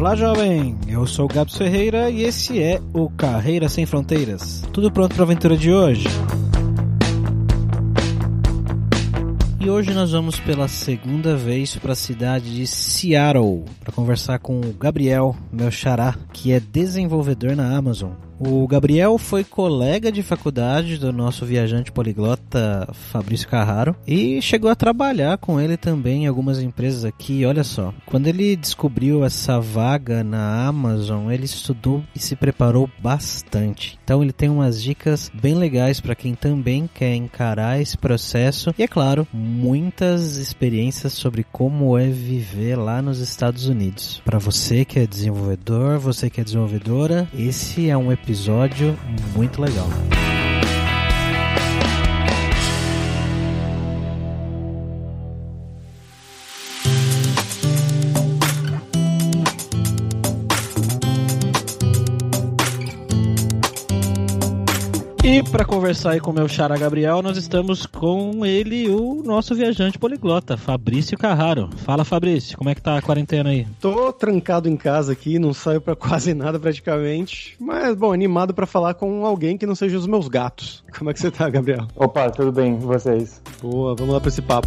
Olá, jovem! Eu sou o Gabs Ferreira e esse é o Carreira Sem Fronteiras. Tudo pronto para a aventura de hoje? E hoje nós vamos pela segunda vez para a cidade de Seattle para conversar com o Gabriel, meu xará, que é desenvolvedor na Amazon. O Gabriel foi colega de faculdade do nosso viajante poliglota Fabrício Carraro e chegou a trabalhar com ele também em algumas empresas aqui. Olha só, quando ele descobriu essa vaga na Amazon, ele estudou e se preparou bastante. Então ele tem umas dicas bem legais para quem também quer encarar esse processo e é claro, muitas experiências sobre como é viver lá nos Estados Unidos. Para você que é desenvolvedor, você que é desenvolvedora, esse é um episódio episódio muito legal. E para conversar aí com o meu xará Gabriel, nós estamos com ele, o nosso viajante poliglota, Fabrício Carraro. Fala Fabrício, como é que tá a quarentena aí? Tô trancado em casa aqui, não saio para quase nada praticamente, mas bom, animado para falar com alguém que não seja os meus gatos. Como é que você tá, Gabriel? Opa, tudo bem, e vocês? Boa, vamos lá para esse papo.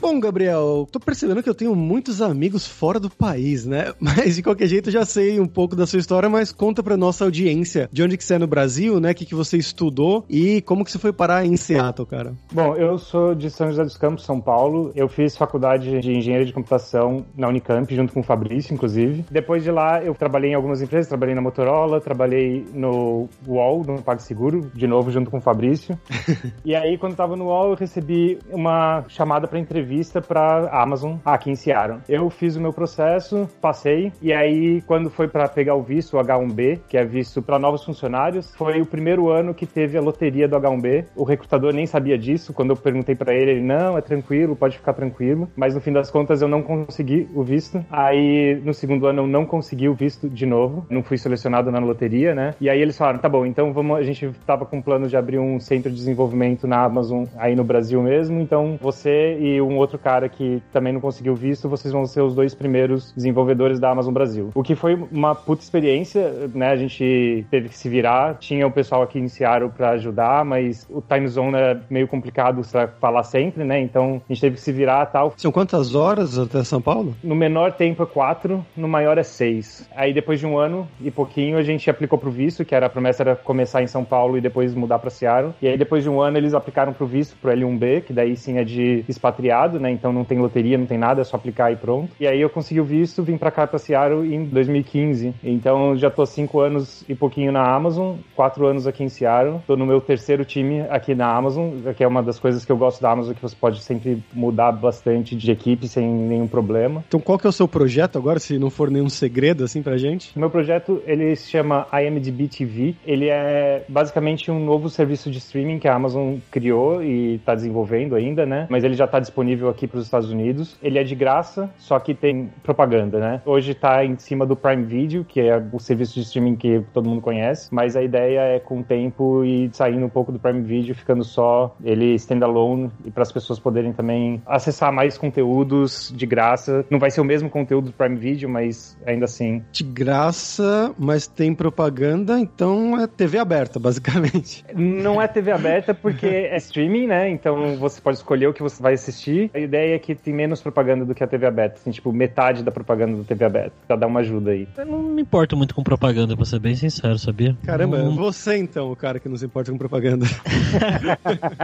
Bom, Gabriel, tô percebendo que eu tenho muitos amigos fora do país, né? Mas de qualquer jeito eu já sei um pouco da sua história, mas conta pra nossa audiência de onde que você é no Brasil, né? O que, que você estudou e como que você foi parar em Seattle, cara? Bom, eu sou de São José dos Campos, São Paulo. Eu fiz faculdade de engenharia de computação na Unicamp, junto com o Fabrício, inclusive. Depois de lá, eu trabalhei em algumas empresas, trabalhei na Motorola, trabalhei no UOL, no PagSeguro, de novo junto com o Fabrício. e aí, quando eu tava no UOL, eu recebi uma chamada para entrevista entrevista para Amazon aqui em Seattle. Eu fiz o meu processo, passei, e aí quando foi para pegar o visto, o H1B, que é visto para novos funcionários, foi o primeiro ano que teve a loteria do H1B. O recrutador nem sabia disso. Quando eu perguntei para ele, ele não, é tranquilo, pode ficar tranquilo. Mas no fim das contas eu não consegui o visto. Aí no segundo ano eu não consegui o visto de novo. Não fui selecionado na loteria, né? E aí eles falaram, tá bom, então vamos, a gente tava com plano de abrir um centro de desenvolvimento na Amazon aí no Brasil mesmo. Então você e um outro cara que também não conseguiu visto, vocês vão ser os dois primeiros desenvolvedores da Amazon Brasil. O que foi uma puta experiência, né? A gente teve que se virar, tinha o pessoal aqui em Seattle para ajudar, mas o time zone é meio complicado para falar sempre, né? Então a gente teve que se virar tal. São quantas horas até São Paulo? No menor tempo é quatro, no maior é seis. Aí depois de um ano e pouquinho a gente aplicou pro visto, que era a promessa era começar em São Paulo e depois mudar para Seattle. E aí depois de um ano eles aplicaram pro visto, pro L1B, que daí sim é de expatriado, né? Então não tem loteria, não tem nada, é só aplicar e pronto. E aí eu consegui o visto, vim para cá para Seattle em 2015. Então já tô cinco anos e pouquinho na Amazon, quatro anos aqui em Seattle. Tô no meu terceiro time aqui na Amazon, que é uma das coisas que eu gosto da Amazon, que você pode sempre mudar bastante de equipe sem nenhum problema. Então qual que é o seu projeto agora, se não for nenhum segredo assim pra gente? O meu projeto, ele se chama IMDb TV. Ele é basicamente um novo serviço de streaming que a Amazon criou e está desenvolvendo ainda, né? Mas ele já está disponível aqui para os Estados Unidos. Ele é de graça, só que tem propaganda, né? Hoje tá em cima do Prime Video, que é o serviço de streaming que todo mundo conhece, mas a ideia é com o tempo e saindo um pouco do Prime Video, ficando só ele standalone e para as pessoas poderem também acessar mais conteúdos de graça. Não vai ser o mesmo conteúdo do Prime Video, mas ainda assim. De graça, mas tem propaganda, então é TV aberta, basicamente. Não é TV aberta porque é streaming, né? Então você pode escolher o que você vai assistir A ideia é que tem menos propaganda do que a TV aberta. Assim, tipo, metade da propaganda da TV aberta. Pra dar uma ajuda aí. Eu não me importo muito com propaganda, pra ser bem sincero, sabia? Caramba, Não- você então, o cara que não se importa com propaganda.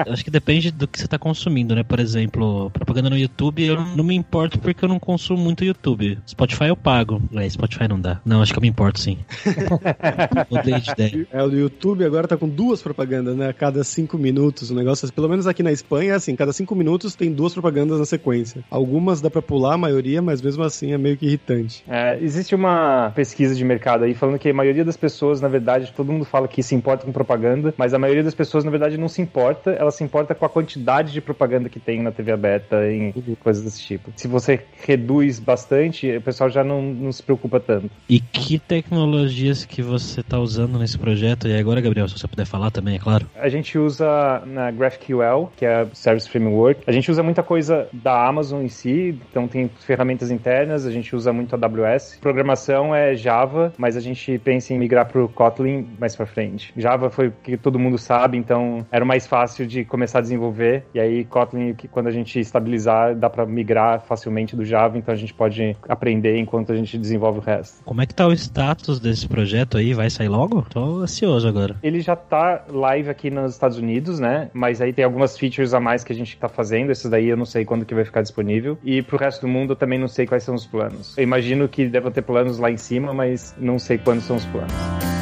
Eu acho que depende do que você tá consumindo, né? Por exemplo, propaganda no YouTube, eu não me importo porque eu não consumo muito YouTube. Spotify eu pago. É, Spotify não dá. Não, acho que eu me importo sim. Mudei de ideia. É, o YouTube agora tá com duas propagandas, né? A cada cinco minutos. O negócio, pelo menos aqui na Espanha, é assim, cada cinco minutos tem duas propagandas na sequência. Algumas dá pra pular, a maioria, mas mesmo assim é meio que irritante. É, existe uma pesquisa de mercado aí falando que a maioria das pessoas, na verdade, todo mundo fala que se importa com propaganda, mas a maioria das pessoas, na verdade, não se importa. Ela se importa com a quantidade de propaganda que tem na TV aberta, em coisas desse tipo. Se você reduz bastante, o pessoal já não, não se preocupa tanto. E que tecnologias que você tá usando nesse projeto? E agora, Gabriel, se você puder falar também, é claro. A gente usa na GraphQL, que é a Service Framework. A gente usa muita coisa da Amazon em si, então tem ferramentas internas, a gente usa muito a AWS. Programação é Java, mas a gente pensa em migrar para o Kotlin mais para frente. Java foi o que todo mundo sabe, então era o mais fácil de começar a desenvolver. E aí Kotlin, quando a gente estabilizar, dá para migrar facilmente do Java, então a gente pode aprender enquanto a gente desenvolve o resto. Como é que tá o status desse projeto aí? Vai sair logo? Tô ansioso agora. Ele já tá live aqui nos Estados Unidos, né? Mas aí tem algumas features a mais que a gente tá fazendo. Esses daí eu não sei quando que vai ficar disponível. E pro resto do mundo eu também não sei quais são os planos. Eu imagino que deva ter planos lá em cima, mas não sei quando são os planos.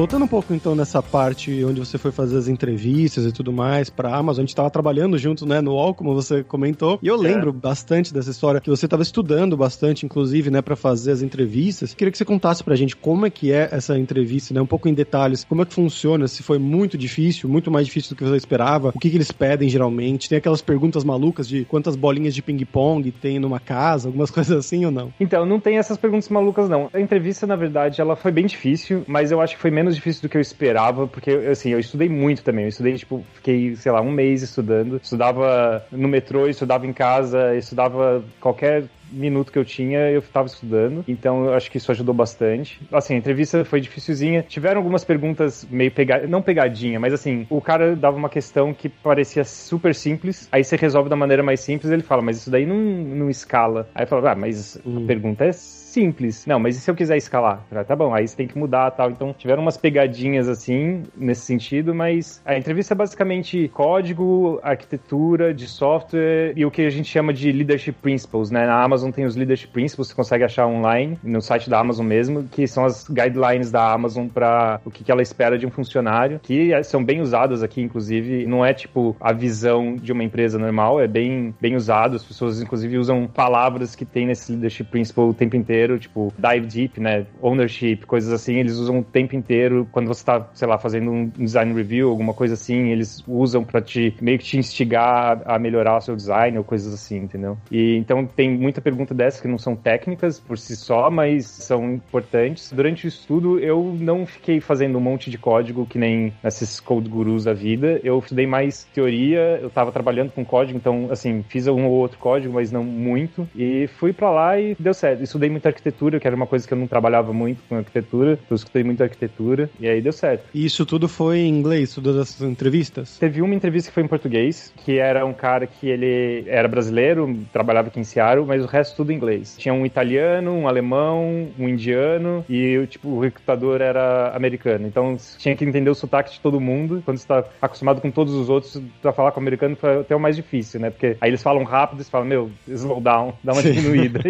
Voltando um pouco então nessa parte onde você foi fazer as entrevistas e tudo mais pra Amazon, a gente tava trabalhando junto, né, no UOL, como você comentou, e eu lembro bastante dessa história que você tava estudando bastante, inclusive, né, pra fazer as entrevistas. Queria que você contasse pra gente como é que é essa entrevista, né, um pouco em detalhes, como é que funciona, se foi muito difícil, muito mais difícil do que você esperava, o que que eles pedem geralmente, tem aquelas perguntas malucas de quantas bolinhas de ping-pong tem numa casa, algumas coisas assim ou não? Então, não tem essas perguntas malucas, não. A entrevista, na verdade, ela foi bem difícil, mas eu acho que foi menos difícil do que eu esperava, porque, assim, eu estudei muito também. Eu estudei, tipo, fiquei, sei lá, um mês estudando. Estudava no metrô, estudava em casa, estudava qualquer minuto que eu tinha, eu tava estudando. Então, eu acho que isso ajudou bastante. Assim, a entrevista foi dificilzinha. Tiveram algumas perguntas meio pega... não pegadinha, mas assim, o cara dava uma questão que parecia super simples. Aí você resolve da maneira mais simples, ele fala, mas isso daí não, não escala. Aí eu falo, ah, mas a pergunta é simples. Não, mas e se eu quiser escalar? Ah, tá bom, aí você tem que mudar tal. Então tiveram umas pegadinhas assim, nesse sentido, mas a entrevista é basicamente código, arquitetura de software e o que a gente chama de leadership principles, né? Na Amazon tem os leadership principles, você consegue achar online, no site da Amazon mesmo, que são as guidelines da Amazon para o que que ela espera de um funcionário, que são bem usadas aqui, inclusive. Não é tipo a visão de uma empresa normal, é bem, bem usado. As pessoas, inclusive, usam palavras que tem nesse leadership principle o tempo inteiro, tipo dive deep, né? Ownership, coisas assim. Eles usam o tempo inteiro. Quando você tá, sei lá, fazendo um design review, alguma coisa assim, eles usam para te meio que te instigar a melhorar o seu design ou coisas assim, entendeu? E então tem muita pergunta dessas que não são técnicas por si só, mas são importantes. Durante o estudo, eu não fiquei fazendo um monte de código que nem esses code gurus da vida. Eu estudei mais teoria, eu tava trabalhando com código, então, assim, fiz um ou outro código, mas não muito. E fui para lá e deu certo. Estudei muita arquitetura, que era uma coisa que eu não trabalhava muito com arquitetura. Eu estudei muita arquitetura e aí deu certo. E isso tudo foi em inglês, todas essas entrevistas? Teve uma entrevista que foi em português, que era um cara que ele era brasileiro, trabalhava aqui em Seattle, mas o resto tudo em inglês. Tinha um italiano, um alemão, um indiano e tipo, o recrutador era americano. Então tinha que entender o sotaque de todo mundo. Quando você tá acostumado com todos os outros, pra falar com o americano foi até o mais difícil, né? Porque aí eles falam rápido e você fala, meu, slow down, dá uma Sim. diminuída.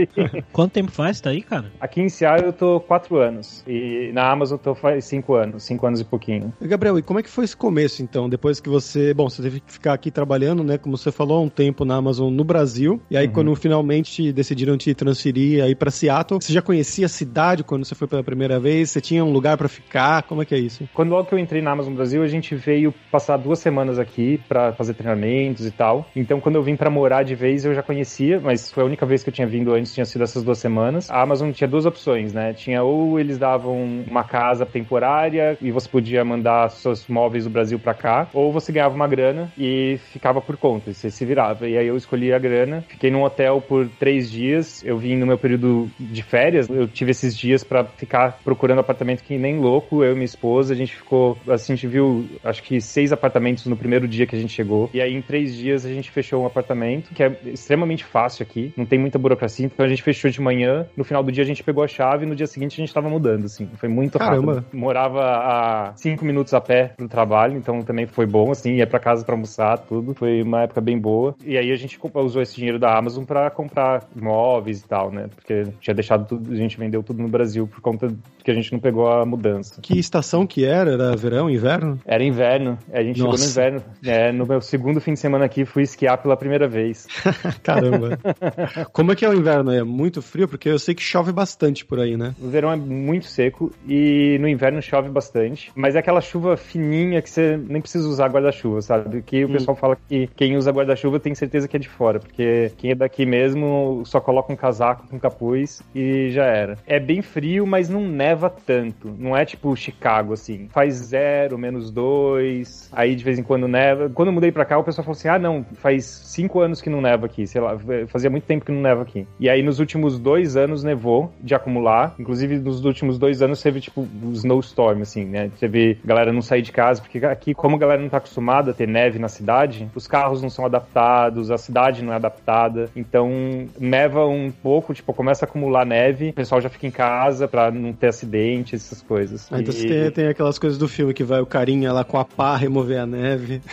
Quanto tempo faz tá aí, cara? aqui em Seattle eu tô quatro anos e na Amazon eu tô faz cinco anos, cinco anos e pouquinho. Gabriel, e como é que foi esse começo, então? Depois que você, bom, você teve que ficar aqui trabalhando, né, como você falou, há um tempo na Amazon no Brasil, e aí Uhum. quando finalmente decidiram te transferir aí pra Seattle, você já conhecia a cidade quando você foi pela primeira vez? Você tinha um lugar pra ficar? Como é que é isso? Quando logo que eu entrei na Amazon Brasil, a gente veio passar duas semanas aqui pra fazer treinamentos e tal. Então, quando eu vim pra morar de vez, eu já conhecia, mas foi a única vez que eu tinha vindo antes, tinha sido essas duas semanas. A Amazon tinha duas opções, né? Tinha ou eles davam uma casa temporária e você podia mandar seus móveis do Brasil para cá, ou você ganhava uma grana e ficava por conta, você se virava. E aí eu escolhi a grana, fiquei num hotel por três dias, eu vim no meu período de férias, eu tive esses dias para ficar procurando apartamento que nem louco, eu e minha esposa, a gente ficou, assim, a gente viu acho que seis apartamentos no primeiro dia que a gente chegou, e aí em três dias a gente fechou um apartamento, que é extremamente fácil aqui, não tem muita burocracia, então a gente fechou de manhã, no final do dia a gente pegou a chave e no dia seguinte a gente tava mudando, assim, foi muito Caramba. rápido. Morava a cinco minutos a pé do trabalho, então também foi bom, assim, ia para casa para almoçar, tudo, foi uma época bem boa, e aí a gente usou esse dinheiro da Amazon para comprar imóveis e tal, né, porque tinha deixado tudo, a gente vendeu tudo no Brasil por conta que a gente não pegou a mudança. Que estação que era? Era verão, inverno? Era inverno, a gente Nossa. chegou no inverno, é, no meu segundo fim de semana aqui fui esquiar pela primeira vez. Caramba. Como é que é o inverno? É muito frio? Porque eu sei que chove bastante por aí, né? O verão é muito seco e no inverno chove bastante, mas é aquela chuva fininha que você nem precisa usar guarda-chuva, sabe? Que o Hum. pessoal fala que quem usa guarda-chuva tem certeza que é de fora, porque quem é daqui mesmo só coloca um casaco com capuz e já era. É bem frio, mas não neva tanto. Não é tipo Chicago, assim. Faz zero, menos dois, aí de vez em quando neva. Quando eu mudei pra cá, o pessoal falou assim: ah, não, faz cinco anos que não neva aqui, sei lá, fazia muito tempo que não neva aqui. E aí nos últimos dois anos nevou de acumular. Inclusive, nos últimos dois anos teve tipo snowstorm, assim, né? Teve galera não sair de casa, porque aqui, como a galera não tá acostumada a ter neve na cidade, os carros não são adaptados, a cidade não é adaptada. Então, neva um pouco, tipo, começa a acumular neve, o pessoal já fica em casa pra não ter acidente, essas coisas. Ah, então E- você tem, tem aquelas coisas do filme que vai o carinha lá com a pá remover a neve.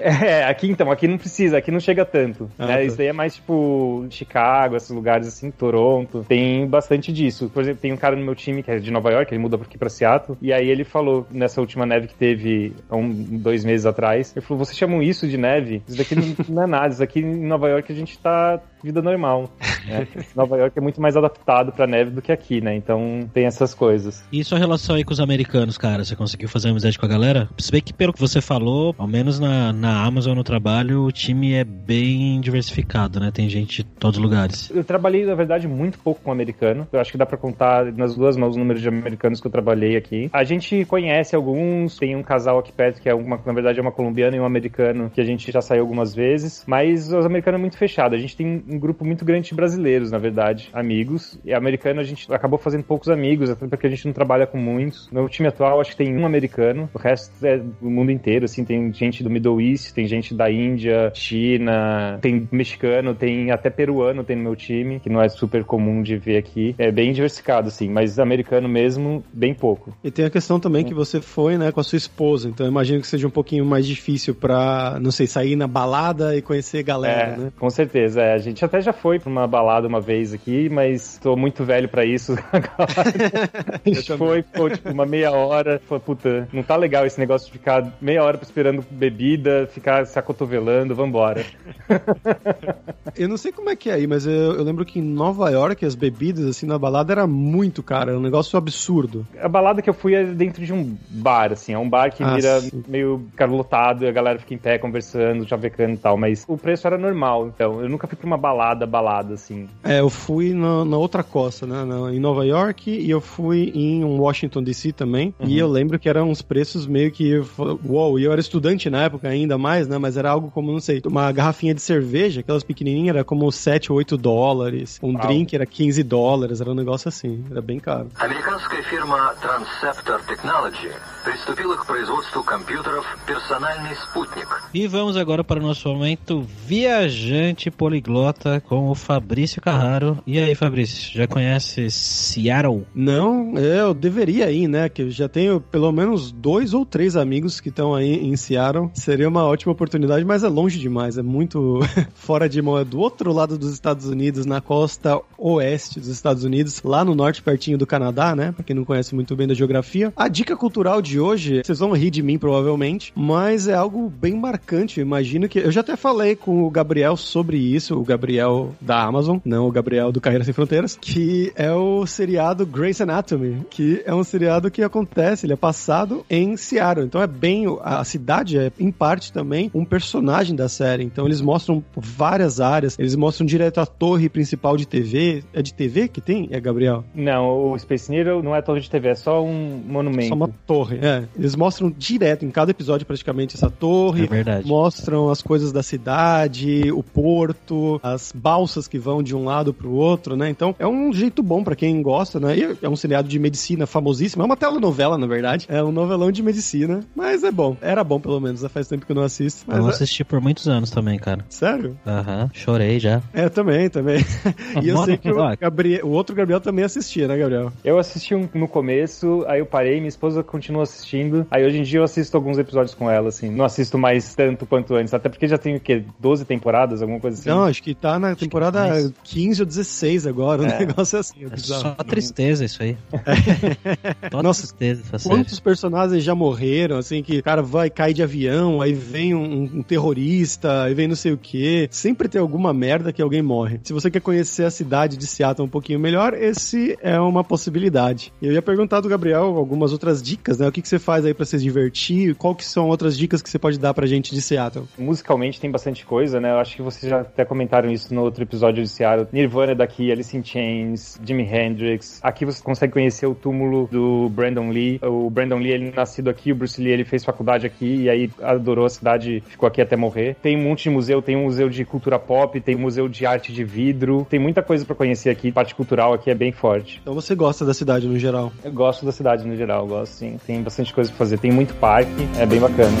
É, aqui então, aqui não precisa, aqui não chega tanto. Ah, né? tá. Isso daí é mais tipo Chicago, esses lugares assim, Toronto. Tem bastante disso. Por exemplo, tem um cara no meu time que é de Nova York, ele muda aqui pra Seattle, e aí ele falou nessa última neve que teve há um, dois meses atrás, ele falou: vocês chamam isso de neve? Isso daqui não, não é nada, isso aqui em Nova York a gente tá vida normal. né? Nova York é muito mais adaptado pra neve do que aqui, né? Então tem essas coisas. E sua relação aí com os americanos, cara? Você conseguiu fazer amizade com a galera? Se bem que pelo que você falou, ao menos na, na Amazon, no trabalho, o time é bem diversificado, né? Tem gente de todos os lugares. Eu trabalhei, na verdade, muito pouco com americano. Eu acho que dá pra contar nas duas mãos o número de americanos que eu trabalhei aqui. A gente conhece alguns, tem um casal aqui perto que é uma, na verdade, é uma colombiana e um americano que a gente já saiu algumas vezes, mas os americanos é muito fechado. A gente tem um grupo muito grande de brasileiros, na verdade, amigos. E americano a gente acabou fazendo poucos amigos, até porque a gente não trabalha com muitos. No time atual, acho que tem um americano, o resto é do mundo inteiro, assim, tem gente do Middle East, tem gente da Índia, China, tem mexicano, tem até peruano tem no meu time, que não é super comum de ver aqui. É bem diversificado, assim, mas americano mesmo, bem pouco. E tem a questão também que você foi, né, com a sua esposa. Então eu imagino que seja um pouquinho mais difícil pra, não sei, sair na balada e conhecer galera, é, né? com certeza. É. A gente até já foi pra uma balada uma vez aqui, mas tô muito velho pra isso. a foi, ficou tipo uma meia hora. Falei, puta, não tá legal esse negócio de ficar meia hora esperando bebida, ficar se acotovelando, vambora. Eu não sei como é que é aí, mas eu, eu lembro que em Nova York as bebidas, assim, na balada era muito cara, era um negócio absurdo. A balada que eu fui é dentro de um bar, assim, é um bar que Ah, vira sim. meio cara lotado e a galera fica em pé conversando, chavecando e tal, mas o preço era normal, então eu nunca fui pra uma balada, balada, assim. É, eu fui na, na outra costa, né? na- em Nova York e eu fui em Washington DC também. E eu lembro que eram uns preços meio que. eu falo, Uou, e eu era estudante na época ainda mais, né? Mas era algo como, não sei, uma garrafinha de cerveja, aquelas pequenininhas, era como 7, 8 dólares. Um Uau. drink era 15 dólares, era um negócio assim, era bem caro. Американская фирма Transceptor Technology приступила к производству компьютеров «Персональный спутник». E vamos agora para o nosso momento viajante poliglota com o Fabrício Carraro. E aí, Fabrício, já conhece Seattle? Não, é, eu deveria ir, né? Que eu já tenho pelo menos dois ou três amigos que estão aí em Seattle. Seria uma ótima oportunidade, mas é longe demais. É muito fora de mão. É do outro lado dos Estados Unidos, na costa oeste dos Estados Unidos, lá no norte, pertinho do Canadá, né? Pra quem não conhece muito bem da geografia. A dica cultural de hoje, vocês vão rir de mim provavelmente, mas é algo bem marcante. Eu imagino que. Eu já até falei com o Gabriel sobre isso, o Gabriel da Amazon, não o Gabriel do Carreira Sem Fronteiras, que é o seriado Grey's Anatomy, que é um seriado que acontece, ele é passado em Seattle. Então é bem. A cidade é, em parte, também um personagem da série. Então eles mostram várias áreas, eles mostram direto a torre principal de TV, é de TV que tem, é Gabriel? Não, o Space Needle não é torre de TV, é só um monumento. Só uma torre, é. Eles mostram direto, em cada episódio praticamente, essa torre. É verdade. Mostram as coisas da cidade, o porto, as balsas que vão de um lado pro outro, né? Então é um jeito bom para quem gosta, né? E é um seriado de medicina famosíssimo. É uma telenovela, na verdade. É um novelão de medicina, mas é bom. Era bom, pelo menos. Já faz tempo que eu não assisto. Mas Eu é- assisti por muitos anos também, cara. Sério? Aham, chorei já. É, também, também. e eu sei que o. Gabriel, o outro Gabriel também assistia, né, Gabriel? Eu assisti um no começo, aí eu parei, minha esposa continua assistindo. Aí hoje em dia eu assisto alguns episódios com ela, assim. Não assisto mais tanto quanto antes, até porque já tem o quê? 12 temporadas, alguma coisa assim. Não, acho que tá na temporada mais. 15 ou 16 agora, o É. negócio é assim. É É só tristeza isso aí. Só Nossa, tristeza série. Quantos personagens já morreram, assim, que o cara vai cair de avião, aí vem um, um terrorista, aí vem não sei o quê. Sempre tem alguma merda que alguém morre. Se você quer conhecer a cidade de Seattle um pouquinho melhor, esse é uma possibilidade. E eu ia perguntar do Gabriel algumas outras dicas, né? O que, que você faz aí pra se divertir? Qual que são outras dicas que você pode dar pra gente de Seattle? Musicalmente tem bastante coisa, né? Eu acho que vocês já até comentaram isso no outro episódio de Seattle. Nirvana é daqui, Alice in Chains, Jimi Hendrix. Aqui você consegue conhecer o túmulo do Brandon Lee. O Brandon Lee, ele nascido aqui, o Bruce Lee, ele fez faculdade aqui e aí adorou a cidade, ficou aqui até morrer. Tem um monte de museu, tem um museu de cultura pop, tem um museu de arte de vidro. Tem muita coisa pra conhecer aqui, parte cultural aqui é bem forte. Então você gosta da cidade no geral? Eu gosto da cidade no geral, gosto sim. Tem bastante coisa pra fazer, tem muito parque, é bem bacana.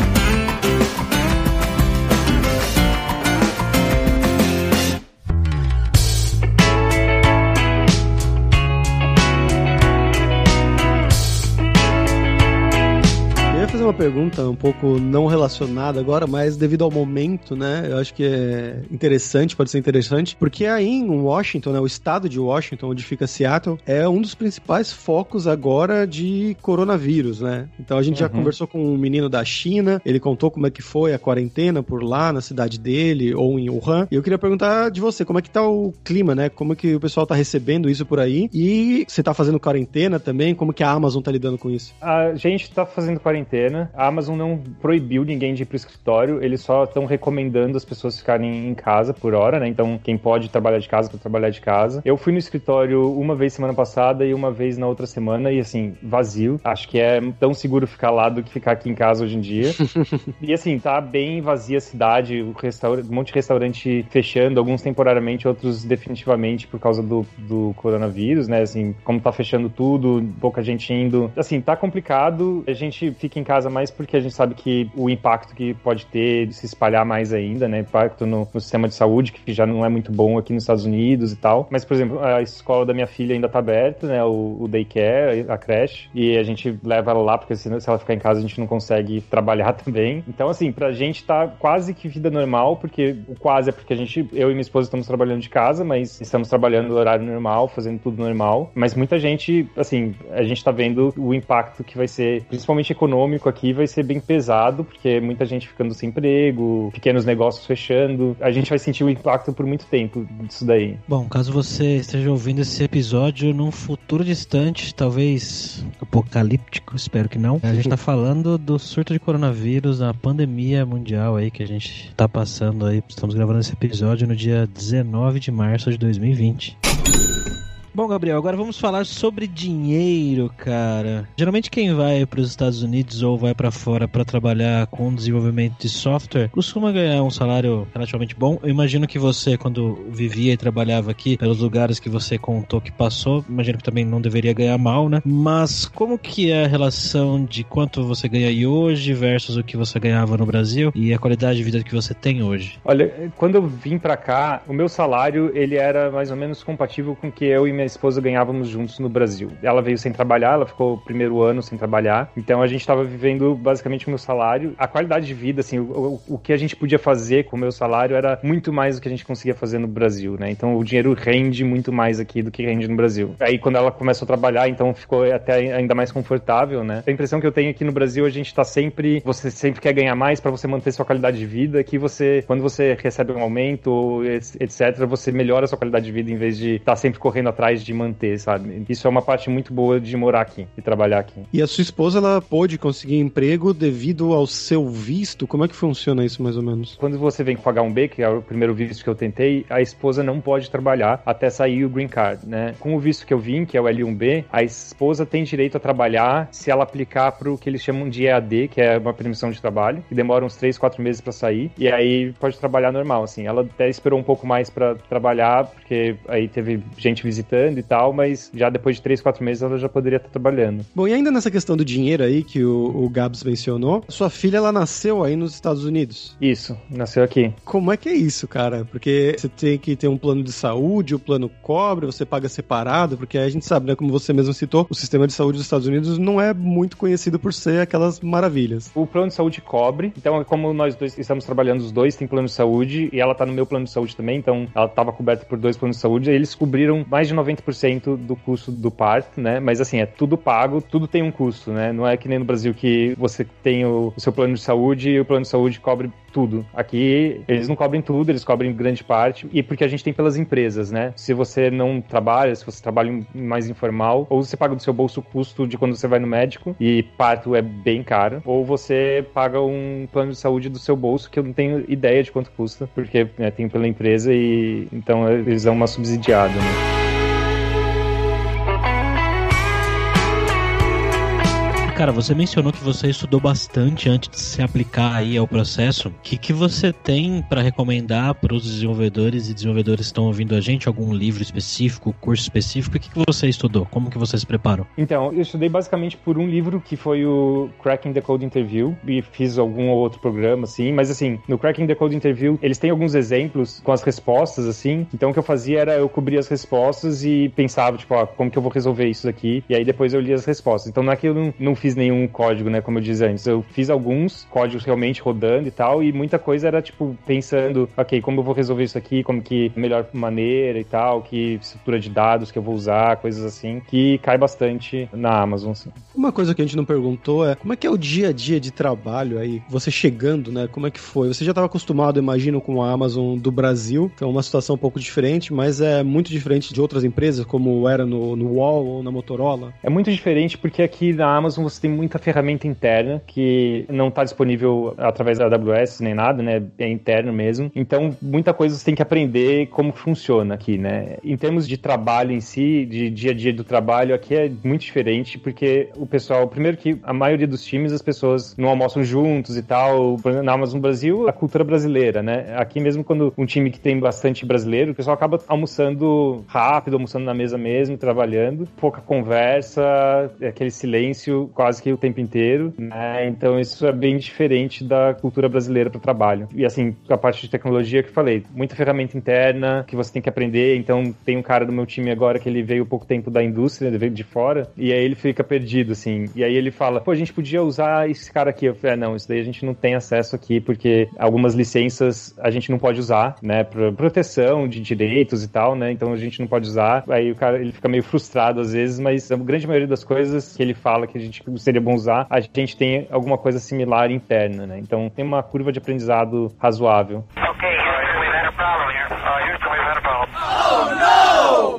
Uma pergunta um pouco não relacionada agora, mas devido ao momento, né? Eu acho que é interessante, pode ser interessante, porque aí em Washington, né, o estado de Washington, onde fica Seattle, é um dos principais focos agora de coronavírus, né? Então a gente já Uhum. conversou com um menino da China, ele contou como é que foi a quarentena por lá, na cidade dele, ou em Wuhan. E eu queria perguntar de você, como é que tá o clima, né? Como é que o pessoal tá recebendo isso por aí? E você tá fazendo quarentena também? Como que a Amazon tá lidando com isso? A gente tá fazendo quarentena. A Amazon não proibiu ninguém de ir pro escritório, eles só estão recomendando as pessoas ficarem em casa por hora, né? Então, quem pode trabalhar de casa, para trabalhar de casa. Eu fui no escritório uma vez semana passada e uma vez na outra semana, e assim, vazio. Acho que é tão seguro ficar lá do que ficar aqui em casa hoje em dia. e assim, tá bem vazia a cidade, um monte de restaurante fechando, alguns temporariamente, outros definitivamente por causa do, do coronavírus, né? Assim, como tá fechando tudo, pouca gente indo. Assim, tá complicado. A gente fica em casa mais porque a gente sabe que o impacto que pode ter de se espalhar mais ainda, né? Impacto no, no sistema de saúde, que já não é muito bom aqui nos Estados Unidos e tal. Mas, por exemplo, a escola da minha filha ainda tá aberta, né? O, o daycare, a creche. E a gente leva ela lá, porque se ela ficar em casa, a gente não consegue trabalhar também. Então, assim, pra gente tá quase que vida normal, porque o quase é porque a gente, eu e minha esposa estamos trabalhando de casa, mas estamos trabalhando no horário normal, fazendo tudo normal. Mas muita gente, assim, a gente tá vendo o impacto que vai ser, principalmente econômico aqui, vai ser bem pesado, porque muita gente ficando sem emprego, pequenos negócios fechando. A gente vai sentir o impacto por muito tempo disso daí. Bom, caso você esteja ouvindo esse episódio num futuro distante, talvez apocalíptico, espero que não. A gente tá falando do surto de coronavírus, a pandemia mundial aí que a gente tá passando aí. Estamos gravando esse episódio no dia 19 de março de 2020. Bom, Gabriel, agora vamos falar sobre dinheiro, cara. Geralmente quem vai para os Estados Unidos ou vai para fora para trabalhar com desenvolvimento de software costuma ganhar um salário relativamente bom. Eu imagino que você, quando vivia e trabalhava aqui, pelos lugares que você contou que passou, imagino que também não deveria ganhar mal, né? Mas como que é a relação de quanto você ganha aí hoje versus o que você ganhava no Brasil e a qualidade de vida que você tem hoje? Olha, quando eu vim pra cá, o meu salário ele era mais ou menos compatível com o que eu minha esposa ganhávamos juntos no Brasil. Ela veio sem trabalhar, ela ficou o primeiro ano sem trabalhar, então a gente estava vivendo basicamente o meu salário. A qualidade de vida, assim, o, o, o que a gente podia fazer com o meu salário era muito mais do que a gente conseguia fazer no Brasil, né? Então o dinheiro rende muito mais aqui do que rende no Brasil. Aí quando ela começou a trabalhar, então ficou até ainda mais confortável, né? A impressão que eu tenho aqui no Brasil, a gente tá sempre, você sempre quer ganhar mais para você manter sua qualidade de vida, que você, quando você recebe um aumento, etc, você melhora a sua qualidade de vida em vez de estar tá sempre correndo atrás de manter, sabe? Isso é uma parte muito boa de morar aqui e trabalhar aqui. E a sua esposa, ela pôde conseguir emprego devido ao seu visto? Como é que funciona isso, mais ou menos? Quando você vem com H1B, que é o primeiro visto que eu tentei, a esposa não pode trabalhar até sair o green card, né? Com o visto que eu vim, que é o L1B, a esposa tem direito a trabalhar se ela aplicar para o que eles chamam de EAD, que é uma permissão de trabalho, que demora uns 3, 4 meses para sair, e aí pode trabalhar normal, assim. Ela até esperou um pouco mais para trabalhar, porque aí teve gente visitando e tal, mas já depois de 3, 4 meses ela já poderia estar trabalhando. Bom, e ainda nessa questão do dinheiro aí que o, o Gabs mencionou, sua filha ela nasceu aí nos Estados Unidos. Isso, nasceu aqui. Como é que é isso, cara? Porque você tem que ter um plano de saúde, o plano cobre, você paga separado, porque aí a gente sabe, né, como você mesmo citou, o sistema de saúde dos Estados Unidos não é muito conhecido por ser aquelas maravilhas. O plano de saúde cobre, então como nós dois estamos trabalhando, os dois têm plano de saúde e ela tá no meu plano de saúde também, então ela estava coberta por dois planos de saúde, e eles cobriram mais de 90% do custo do parto, né? Mas assim, é tudo pago, tudo tem um custo, né? Não é que nem no Brasil que você tem o, o seu plano de saúde e o plano de saúde cobre tudo. Aqui eles não cobrem tudo, eles cobrem grande parte, e porque a gente tem pelas empresas, né? Se você não trabalha, se você trabalha mais informal, ou você paga do seu bolso o custo de quando você vai no médico, e parto é bem caro, ou você paga um plano de saúde do seu bolso, que eu não tenho ideia de quanto custa, porque né, tem pela empresa e então eles dão uma subsidiada, né? Cara, você mencionou que você estudou bastante antes de se aplicar aí ao processo. O que, que você tem para recomendar para os desenvolvedores e desenvolvedores que estão ouvindo a gente? Algum livro específico, curso específico? O que, que você estudou? Como que você se preparou? Então, eu estudei basicamente por um livro que foi o Cracking the Code Interview e fiz algum outro programa, assim. Mas, assim, no Cracking the Code Interview, eles têm alguns exemplos com as respostas, assim. Então, o que eu fazia era eu cobrir as respostas e pensava, tipo, ó, como que eu vou resolver isso aqui? E aí depois eu li as respostas. Então, não é que eu não, não fiz fiz nenhum código, né? Como eu disse antes. Eu fiz alguns códigos realmente rodando e tal, e muita coisa era, tipo, pensando, ok, como eu vou resolver isso aqui, como que melhor maneira e tal, que estrutura de dados que eu vou usar, coisas assim, que cai bastante na Amazon. Assim. Uma coisa que a gente não perguntou é como é que é o dia a dia de trabalho aí, você chegando, né? Como é que foi? Você já estava acostumado, imagino, com a Amazon do Brasil, que é uma situação um pouco diferente, mas é muito diferente de outras empresas, como era no, no Wall ou na Motorola? É muito diferente porque aqui na Amazon você tem muita ferramenta interna que não está disponível através da AWS nem nada, né? É interno mesmo. Então, muita coisa você tem que aprender como funciona aqui, né? Em termos de trabalho em si, de dia a dia do trabalho, aqui é muito diferente porque o pessoal, primeiro que a maioria dos times as pessoas não almoçam juntos e tal. Na Amazon Brasil, a cultura brasileira, né? Aqui mesmo quando um time que tem bastante brasileiro, o pessoal acaba almoçando rápido, almoçando na mesa mesmo, trabalhando, pouca conversa, aquele silêncio quase quase que o tempo inteiro, né? Então isso é bem diferente da cultura brasileira para o trabalho. E assim, a parte de tecnologia que eu falei, muita ferramenta interna que você tem que aprender. Então tem um cara do meu time agora que ele veio pouco tempo da indústria, ele veio de fora, e aí ele fica perdido, assim. E aí ele fala, pô, a gente podia usar esse cara aqui. Eu falei, ah, não, isso daí a gente não tem acesso aqui, porque algumas licenças a gente não pode usar, né? Pra proteção de direitos e tal, né? Então a gente não pode usar. Aí o cara, ele fica meio frustrado às vezes, mas a grande maioria das coisas que ele fala que a gente seria bom usar, a gente tem alguma coisa similar interna, né? Então tem uma curva de aprendizado razoável.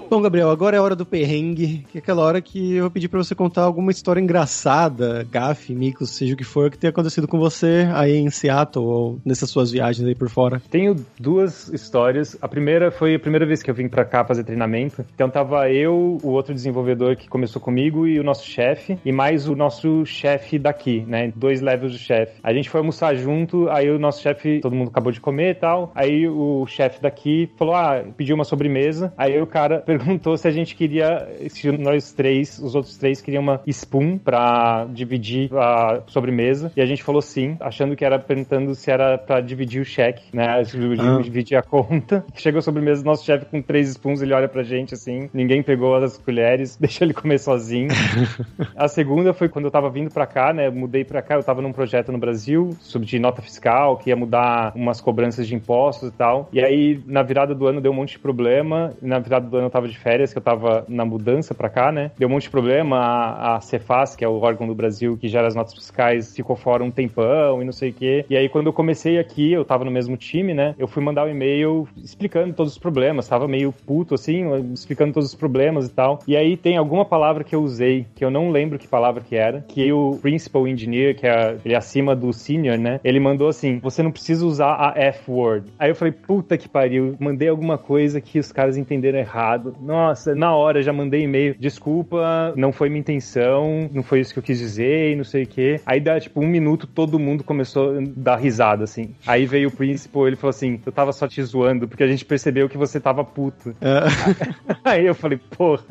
Bom, Gabriel, agora é a hora do perrengue, que é aquela hora que eu vou pedir pra você contar alguma história engraçada, gafe, micos, seja o que for, que tenha acontecido com você aí em Seattle ou nessas suas viagens aí por fora. Tenho duas histórias. A primeira foi a primeira vez que eu vim pra cá fazer treinamento. Então tava eu, o outro desenvolvedor que começou comigo e o nosso chefe, e mais o nosso chefe daqui, né? Dois levels de chefe. A gente foi almoçar junto, aí o nosso chefe, todo mundo acabou de comer e tal. Aí o chefe daqui falou: ah, pediu uma sobremesa. Aí o cara perguntou se a gente queria, se nós três, os outros três queriam uma spoon pra dividir a sobremesa. E a gente falou sim, achando que era perguntando se era pra dividir o cheque, né? Ah. Dividir a conta. Chegou a sobremesa, nosso chefe com três spoons, ele olha pra gente assim, ninguém pegou as colheres, deixa ele comer sozinho. a segunda foi quando eu tava vindo pra cá, né? mudei pra cá, eu tava num projeto no Brasil sobre nota fiscal, que ia mudar umas cobranças de impostos e tal. E aí, na virada do ano, deu um monte de problema. Na verdade do ano eu tava de férias, que eu tava na mudança pra cá, né? Deu um monte de problema. A, a Cefaz, que é o órgão do Brasil que gera as notas fiscais, ficou fora um tempão e não sei o quê. E aí, quando eu comecei aqui, eu tava no mesmo time, né? Eu fui mandar um e-mail explicando todos os problemas. Tava meio puto, assim, explicando todos os problemas e tal. E aí tem alguma palavra que eu usei, que eu não lembro que palavra que era, que o Principal Engineer, que é, ele é acima do Senior, né? Ele mandou assim: você não precisa usar a F-word. Aí eu falei, puta que pariu, mandei alguma coisa que os caras entenderam errado. Nossa, na hora já mandei e-mail, desculpa, não foi minha intenção, não foi isso que eu quis dizer, e não sei o quê. Aí dá tipo um minuto, todo mundo começou a dar risada, assim. Aí veio o Principal, ele falou assim: eu tava só te zoando, porque a gente percebeu que você tava puto. É. Aí eu falei, porra.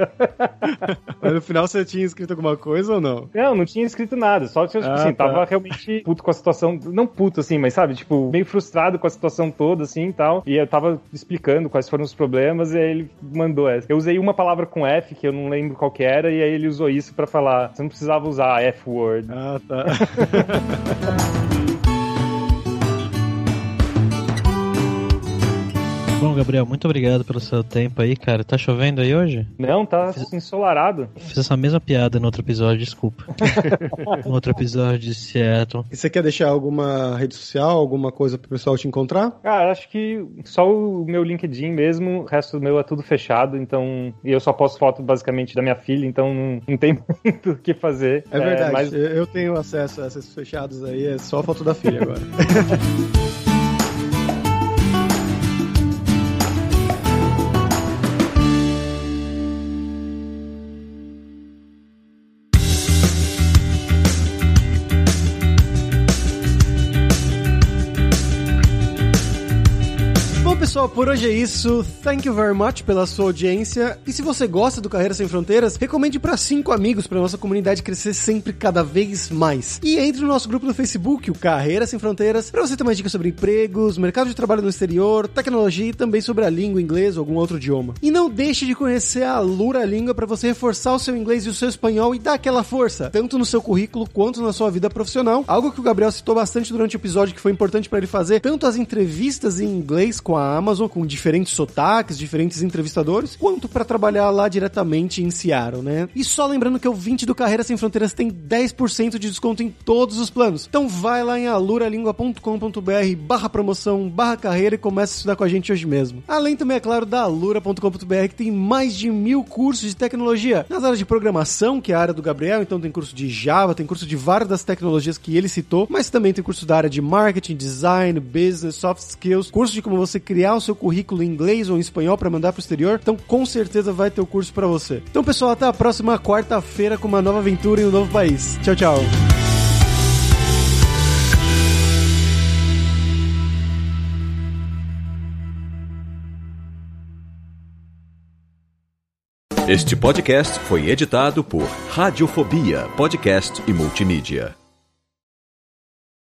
Mas no final você tinha escrito alguma coisa ou não? Não, não tinha escrito nada. Só que, tipo ah, assim, tá. tava realmente puto com a situação. Não puto, assim, mas sabe, tipo, meio frustrado com a situação toda, assim e tal. E eu tava explicando quais foram os problemas e aí ele mandou Eu usei uma palavra com F, que eu não lembro qual que era, e aí ele usou isso para falar. Você não precisava usar a F-word. Ah, tá. Bom, Gabriel, muito obrigado pelo seu tempo aí, cara. Tá chovendo aí hoje? Não, tá Fiz... ensolarado. Fiz essa mesma piada no outro episódio, desculpa. no outro episódio de Seattle. E você quer deixar alguma rede social, alguma coisa pro pessoal te encontrar? Cara, acho que só o meu LinkedIn mesmo, o resto do meu é tudo fechado, então. E eu só posto foto basicamente da minha filha, então não, não tem muito o que fazer. É verdade, é, mas... eu tenho acesso a esses fechados aí, é só foto da filha agora. pessoal, por hoje é isso. Thank you very much pela sua audiência. E se você gosta do Carreira Sem Fronteiras, recomende para cinco amigos para nossa comunidade crescer sempre cada vez mais. E entre no nosso grupo no Facebook, o Carreira Sem Fronteiras, para você ter mais dicas sobre empregos, mercado de trabalho no exterior, tecnologia e também sobre a língua inglesa ou algum outro idioma. E não deixe de conhecer a Lura Língua para você reforçar o seu inglês e o seu espanhol e dar aquela força, tanto no seu currículo quanto na sua vida profissional. Algo que o Gabriel citou bastante durante o episódio que foi importante para ele fazer, tanto as entrevistas em inglês com a Amazon Com diferentes sotaques, diferentes entrevistadores, quanto para trabalhar lá diretamente em Seattle, né? E só lembrando que o 20 do Carreira Sem Fronteiras tem 10% de desconto em todos os planos. Então vai lá em aluralingua.com.br barra promoção, barra carreira e comece a estudar com a gente hoje mesmo. Além também, é claro, da alura.com.br que tem mais de mil cursos de tecnologia nas áreas de programação, que é a área do Gabriel, então tem curso de Java, tem curso de várias das tecnologias que ele citou, mas também tem curso da área de marketing, design, business, soft skills, curso de como você criar o seu currículo em inglês ou em espanhol para mandar pro exterior, então com certeza vai ter o curso para você. Então, pessoal, até a próxima quarta-feira com uma nova aventura em um novo país. Tchau, tchau. Este podcast foi editado por Radiofobia, podcast e multimídia.